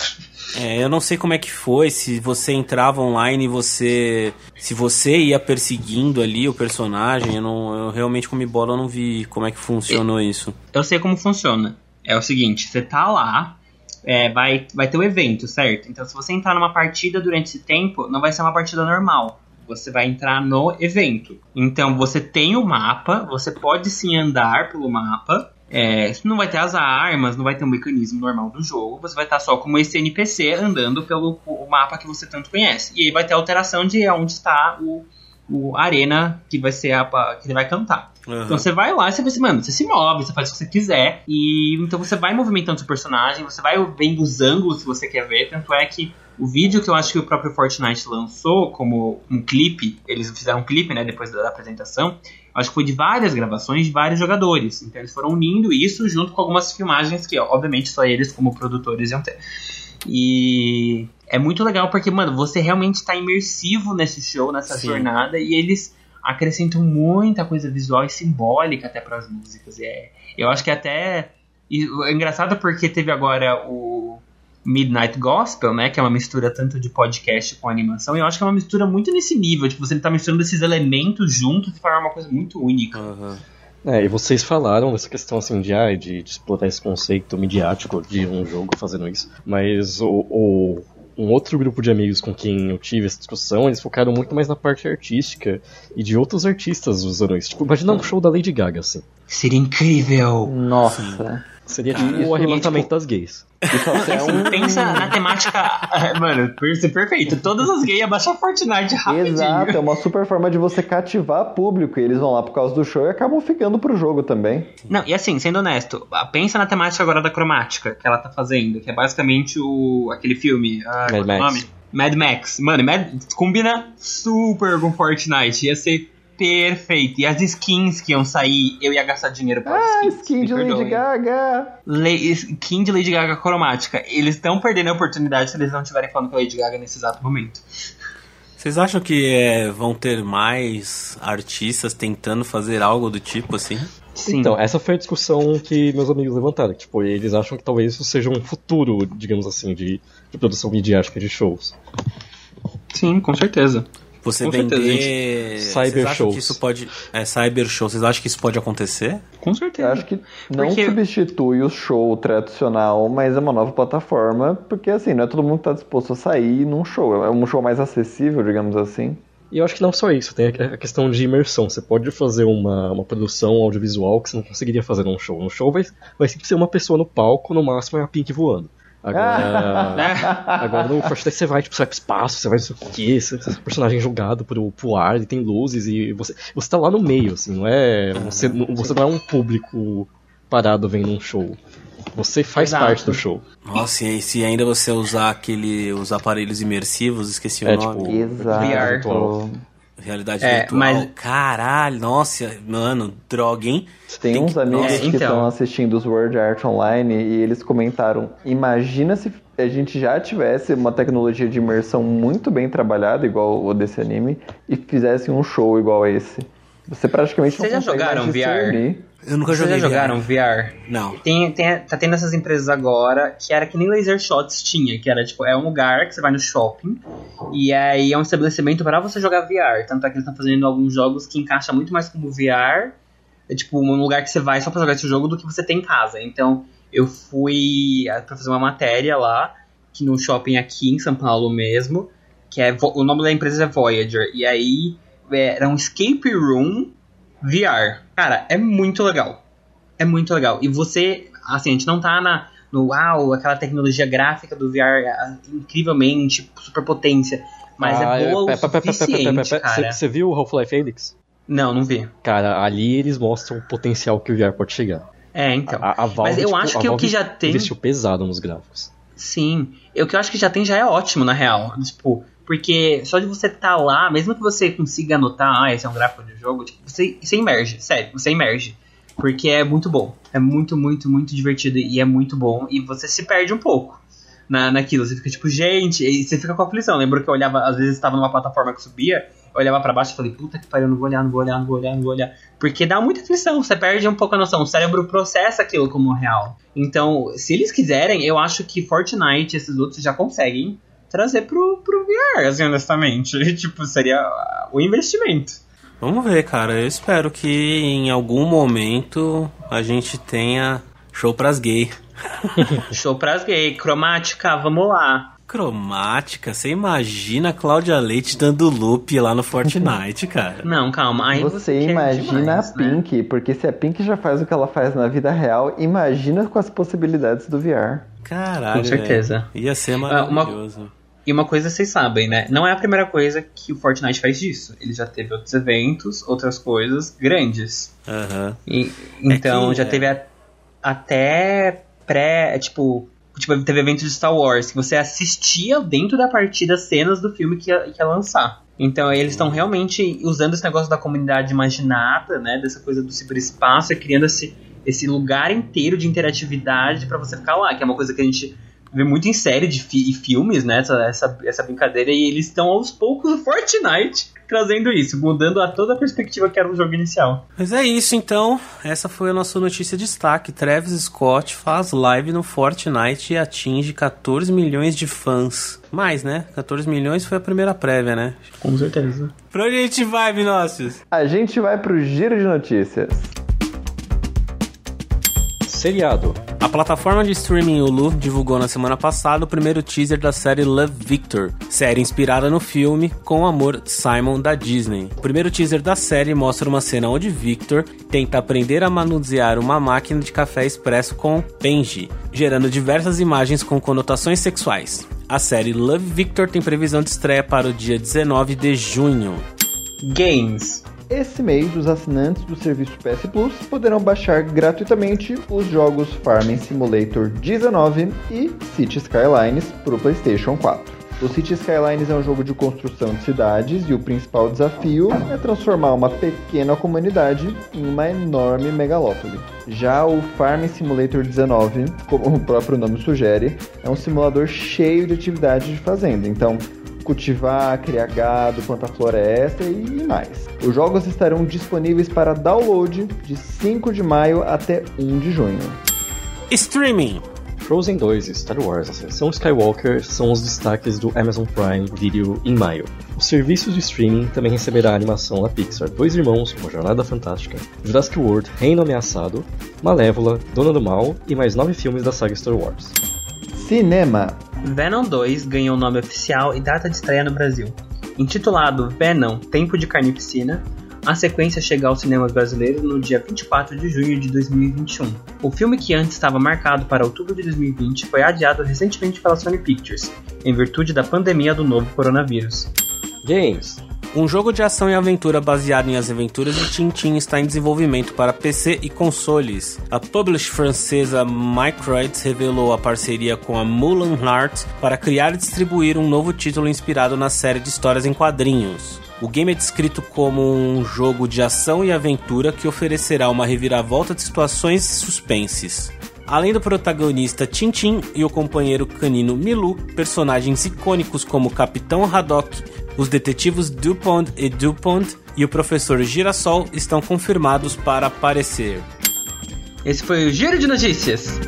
É, eu não sei como é que foi, se você entrava online e você. Se você ia perseguindo ali o personagem, eu, não, eu realmente, como bola, eu não vi como é que funcionou isso. Eu sei como funciona. É o seguinte, você tá lá, é, vai, vai ter o evento, certo? Então se você entrar numa partida durante esse tempo, não vai ser uma partida normal. Você vai entrar no evento. Então você tem o mapa, você pode sim andar pelo mapa. É, não vai ter as armas, não vai ter um mecanismo normal do jogo. Você vai estar só como esse NPC andando pelo o mapa que você tanto conhece. E aí vai ter alteração de onde está o, o arena que vai ser a que ele vai cantar. Aham. Então você vai lá e você vai, mano, você se move, você faz o que você quiser. E então você vai movimentando seu personagem, você vai vendo os ângulos que você quer ver. Tanto é que o vídeo que eu acho que o próprio Fortnite lançou como um clipe, eles fizeram um clipe, né, depois da, da apresentação. Acho que foi de várias gravações de vários jogadores. Então eles foram unindo isso junto com algumas filmagens que, ó, obviamente, só eles como produtores iam ter. E é muito legal porque, mano, você realmente tá imersivo nesse show, nessa Sim. jornada, e eles acrescentam muita coisa visual e simbólica até para as músicas. É, eu acho que até. e é engraçado porque teve agora o Midnight Gospel, né? Que é uma mistura tanto de podcast com animação. E eu acho que é uma mistura muito nesse nível. Tipo, você tá misturando esses elementos juntos formar uma coisa muito única. Aham. É, e vocês falaram dessa questão assim de, ah, de, de explorar esse conceito midiático de um jogo fazendo isso. Mas o, o- um outro grupo de amigos com quem eu tive essa discussão, eles focaram muito mais na parte artística e de outros artistas usando isso. Tipo, imagina um show da Lady Gaga, assim. Seria incrível! Nossa. Seria Cara, tipo o arrebatamento tipo- das gays. Isso até é um. pensa na temática. Mano, é perfeito. Todas as gays abaixam Fortnite rapidinho. Exato, é uma super forma de você cativar público. E eles vão lá por causa do show e acabam ficando pro jogo também. Não, e assim, sendo honesto, pensa na temática agora da cromática que ela tá fazendo, que é basicamente o aquele filme. Ah, Mad qual é o Max. nome? Mad Max. Mano, Mad, combina super com Fortnite. Ia ser perfeito. E as skins que iam sair, eu ia gastar dinheiro pra Ah, skins. skin de Lady. Gaga! Le- skin de Lady Gaga cromática. Eles estão perdendo a oportunidade se eles não estiverem falando com a Lady Gaga nesse exato momento. Vocês acham que é, vão ter mais artistas tentando fazer algo do tipo assim? Sim. Então, essa foi a discussão que meus amigos levantaram. Tipo, eles acham que talvez isso seja um futuro, digamos assim, de, de produção midiática de shows. Sim, com certeza. Você Com certeza, vender. Cyber Vocês acham shows. que isso pode. É, cyber show. Vocês acham que isso pode acontecer? Com Eu certeza. acho que não Porque- substitui o show tradicional, mas é uma nova plataforma, porque assim, não é todo mundo que tá disposto a sair num show. É um show mais acessível, digamos assim. E eu acho que não só isso, tem a a questão de imersão. Você pode fazer uma, uma produção audiovisual que você não conseguiria fazer num show. No show vai, vai sempre ser uma pessoa no palco, no máximo é a Pink voando. Agora, agora no Fortnite você vai, tipo, você vai pro espaço, você vai não sei o quê, você, você é um personagem jogado pro, pro ar, ele tem luzes e você, você tá lá no meio, assim, não é. Você, não- você não é um público parado vendo um show. Você faz Exato. parte do show. Nossa, e aí, se ainda você usar aquele. os aparelhos imersivos, esqueci o É, nome. tipo, Exato. virtual. Realidade É, virtual. mas- Caralho, nossa, mano, droga, hein? Tem, Tem uns que- amigos É, que então. estão assistindo os World Art Online e eles comentaram: imagina se a gente já tivesse uma tecnologia de imersão muito bem trabalhada, igual o desse anime, e fizesse um show igual esse. Você praticamente Vocês não já jogaram VR? Eu nunca Vocês já joguei. jogaram VR? Não. Tem, tem, tá tendo essas empresas agora que era que nem Laser Shots tinha, que era tipo, é um lugar que você vai no shopping e aí é um estabelecimento para você jogar VR. Tanto é que eles estão fazendo alguns jogos que encaixa muito mais como VR, é tipo um lugar que você vai só pra jogar esse jogo do que você tem em casa. Então eu fui ah, pra fazer uma matéria lá, que no shopping aqui em São Paulo mesmo, que é o nome da empresa é Voyager, e aí é, era um escape room VR. Cara, é muito legal. É muito legal. E você, assim, a gente não tá na, no uau, aquela tecnologia gráfica do VR ah, incrivelmente, super potência. Mas Ah, é boa pe- o suficiente, cara. Você viu o Half-Life Alyx? Não, não vi. Cara, ali eles mostram o potencial que o VR pode chegar. É, então. A, a Valve, Mas eu tipo, acho que o que já tem- investiu pesado nos gráficos. Sim. Eu que eu acho que já tem já é ótimo, na real. Tipo, porque só de você estar lá, mesmo que você consiga anotar, ah, esse é um gráfico de jogo, tipo, você, você emerge, sério, você emerge. Porque é muito bom. É muito, muito, muito divertido e é muito bom. E você se perde um pouco na, naquilo. Você fica tipo, gente, e você fica com aflição. Lembro que eu olhava, às vezes estava numa plataforma que subia, eu olhava para baixo e falei, puta que pariu, não vou olhar, não vou olhar, não vou olhar, não vou olhar. Porque dá muita aflição, você perde um pouco a noção. O cérebro processa aquilo como real. Então, se eles quiserem, eu acho que Fortnite, esses outros já conseguem trazer pro, pro VR, assim, honestamente. tipo, seria o investimento. Vamos ver, cara. Eu espero que em algum momento a gente tenha show pras gays. show pras gays. Cromática, vamos lá. Cromática, você imagina a Cláudia Leite dando loop lá no Fortnite, cara. Não, calma. Aí você, você imagina demais, a Pink, né? porque se a Pink já faz o que ela faz na vida real, imagina com as possibilidades do VR. Caralho. Com certeza. Ia ser maravilhoso. Uma... E uma coisa vocês sabem, né? Não é a primeira coisa que o Fortnite faz disso. Ele já teve outros eventos, outras coisas grandes. Uhum. E, então, é que, já é... teve a, até pré. Tipo, tipo, teve eventos de Star Wars que você assistia dentro da partida cenas do filme que ia, que ia lançar. Então eles estão realmente usando esse negócio da comunidade imaginada, né? Dessa coisa do ciberespaço e criando esse, esse lugar inteiro de interatividade para você ficar lá, que é uma coisa que a gente vê muito em série de fi e filmes, né? Essa, essa, essa brincadeira. E eles estão aos poucos no Fortnite trazendo isso, mudando a toda a perspectiva que era o jogo inicial. Mas é isso então. Essa foi a nossa notícia de destaque. Travis Scott faz live no Fortnite e atinge 14 milhões de fãs. Mais, né? 14 milhões foi a primeira prévia, né? Com certeza. Pra onde a gente vai, Vinócios? A gente vai pro giro de notícias. Seriado. A plataforma de streaming Hulu divulgou na semana passada o primeiro teaser da série Love Victor, série inspirada no filme Com Amor Simon da Disney. O primeiro teaser da série mostra uma cena onde Victor tenta aprender a manusear uma máquina de café expresso com Benji, gerando diversas imagens com conotações sexuais. A série Love Victor tem previsão de estreia para o dia 19 de junho. Games. Esse mês, os assinantes do serviço PS Plus poderão baixar gratuitamente os jogos Farming Simulator 19 e City Skylines para o PlayStation 4. O City Skylines é um jogo de construção de cidades e o principal desafio é transformar uma pequena comunidade em uma enorme megalópole. Já o Farm Simulator 19, como o próprio nome sugere, é um simulador cheio de atividades de fazenda. Então, cultivar, criar gado, plantar floresta e mais. Os jogos estarão disponíveis para download de 5 de maio até 1 de junho. Streaming Frozen 2 e Star Wars Ascensão Skywalker são os destaques do Amazon Prime Video em maio. O serviço de streaming também receberá a animação da Pixar Dois Irmãos, Uma Jornada Fantástica, Jurassic World, Reino Ameaçado, Malévola, Dona do Mal e mais nove filmes da saga Star Wars. Cinema Venom 2 ganhou nome oficial e data de estreia no Brasil. Intitulado Venom Tempo de Carnificina, a sequência chega aos cinemas brasileiros no dia 24 de junho de 2021. O filme que antes estava marcado para outubro de 2020 foi adiado recentemente pela Sony Pictures, em virtude da pandemia do novo coronavírus. Games um jogo de ação e aventura baseado em as aventuras de Tintin está em desenvolvimento para PC e consoles. A publisher francesa Microids revelou a parceria com a Moulin Art para criar e distribuir um novo título inspirado na série de histórias em quadrinhos. O game é descrito como um jogo de ação e aventura que oferecerá uma reviravolta de situações e suspenses. Além do protagonista Tintin e o companheiro canino Milu, personagens icônicos como Capitão Haddock, os detetives Dupont e Dupont e o professor Girassol estão confirmados para aparecer. Esse foi o Giro de Notícias.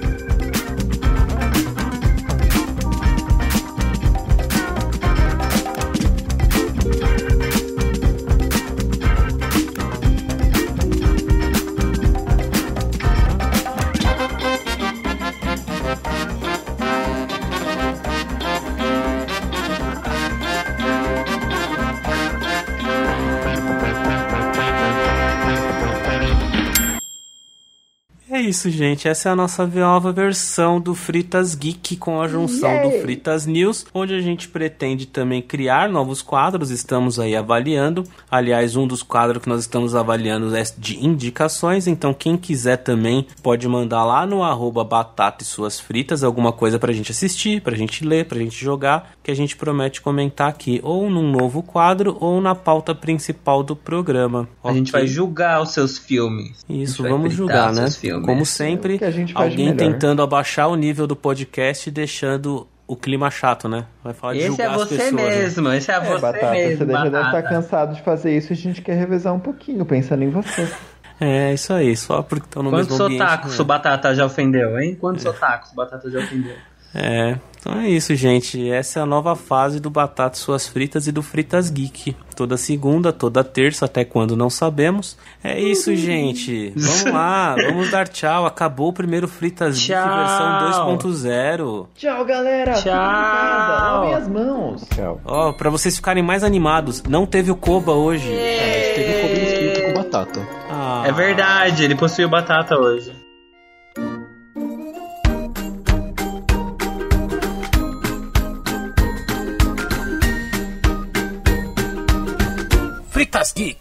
isso, gente. Essa é a nossa nova versão do Fritas Geek com a junção Yay. do Fritas News, onde a gente pretende também criar novos quadros. Estamos aí avaliando. Aliás, um dos quadros que nós estamos avaliando é de indicações. Então, quem quiser também pode mandar lá no arroba batata e suas fritas alguma coisa pra gente assistir, pra gente ler, pra gente jogar, que a gente promete comentar aqui ou num novo quadro ou na pauta principal do programa. A okay. gente vai julgar os seus filmes. Isso, vamos julgar, né? Filmes. Como sempre, É o que a gente faz de alguém melhor. tentando abaixar o nível do podcast e deixando o clima chato, né? Vai falar de Esse julgar é as você pessoas. né? mesmo, esse é, É, você Batata, mesmo, você já deve Batata. estar cansado de fazer isso e a gente quer revezar um pouquinho, pensando em você. É, isso aí, só porque estão no Quantos mesmo ambiente. sotaques né? o Batata já ofendeu, hein? Quantos sotaques o Batata já ofendeu? É, então é isso, gente. Essa é a nova fase do Batata Suas Fritas e do Fritas Geek. Toda segunda, toda terça, até quando não sabemos. É isso, gente. Vamos lá, vamos dar tchau. Acabou o primeiro Fritas Geek versão 2.0. Tchau, galera! Tchau. Casa, lavem as mãos! Tchau. Ó, pra vocês ficarem mais animados, não teve o Koba hoje. É, mas teve um cobrindo espírito com batata. Ah, É verdade, ele possuiu batata hoje. Fritas Geek.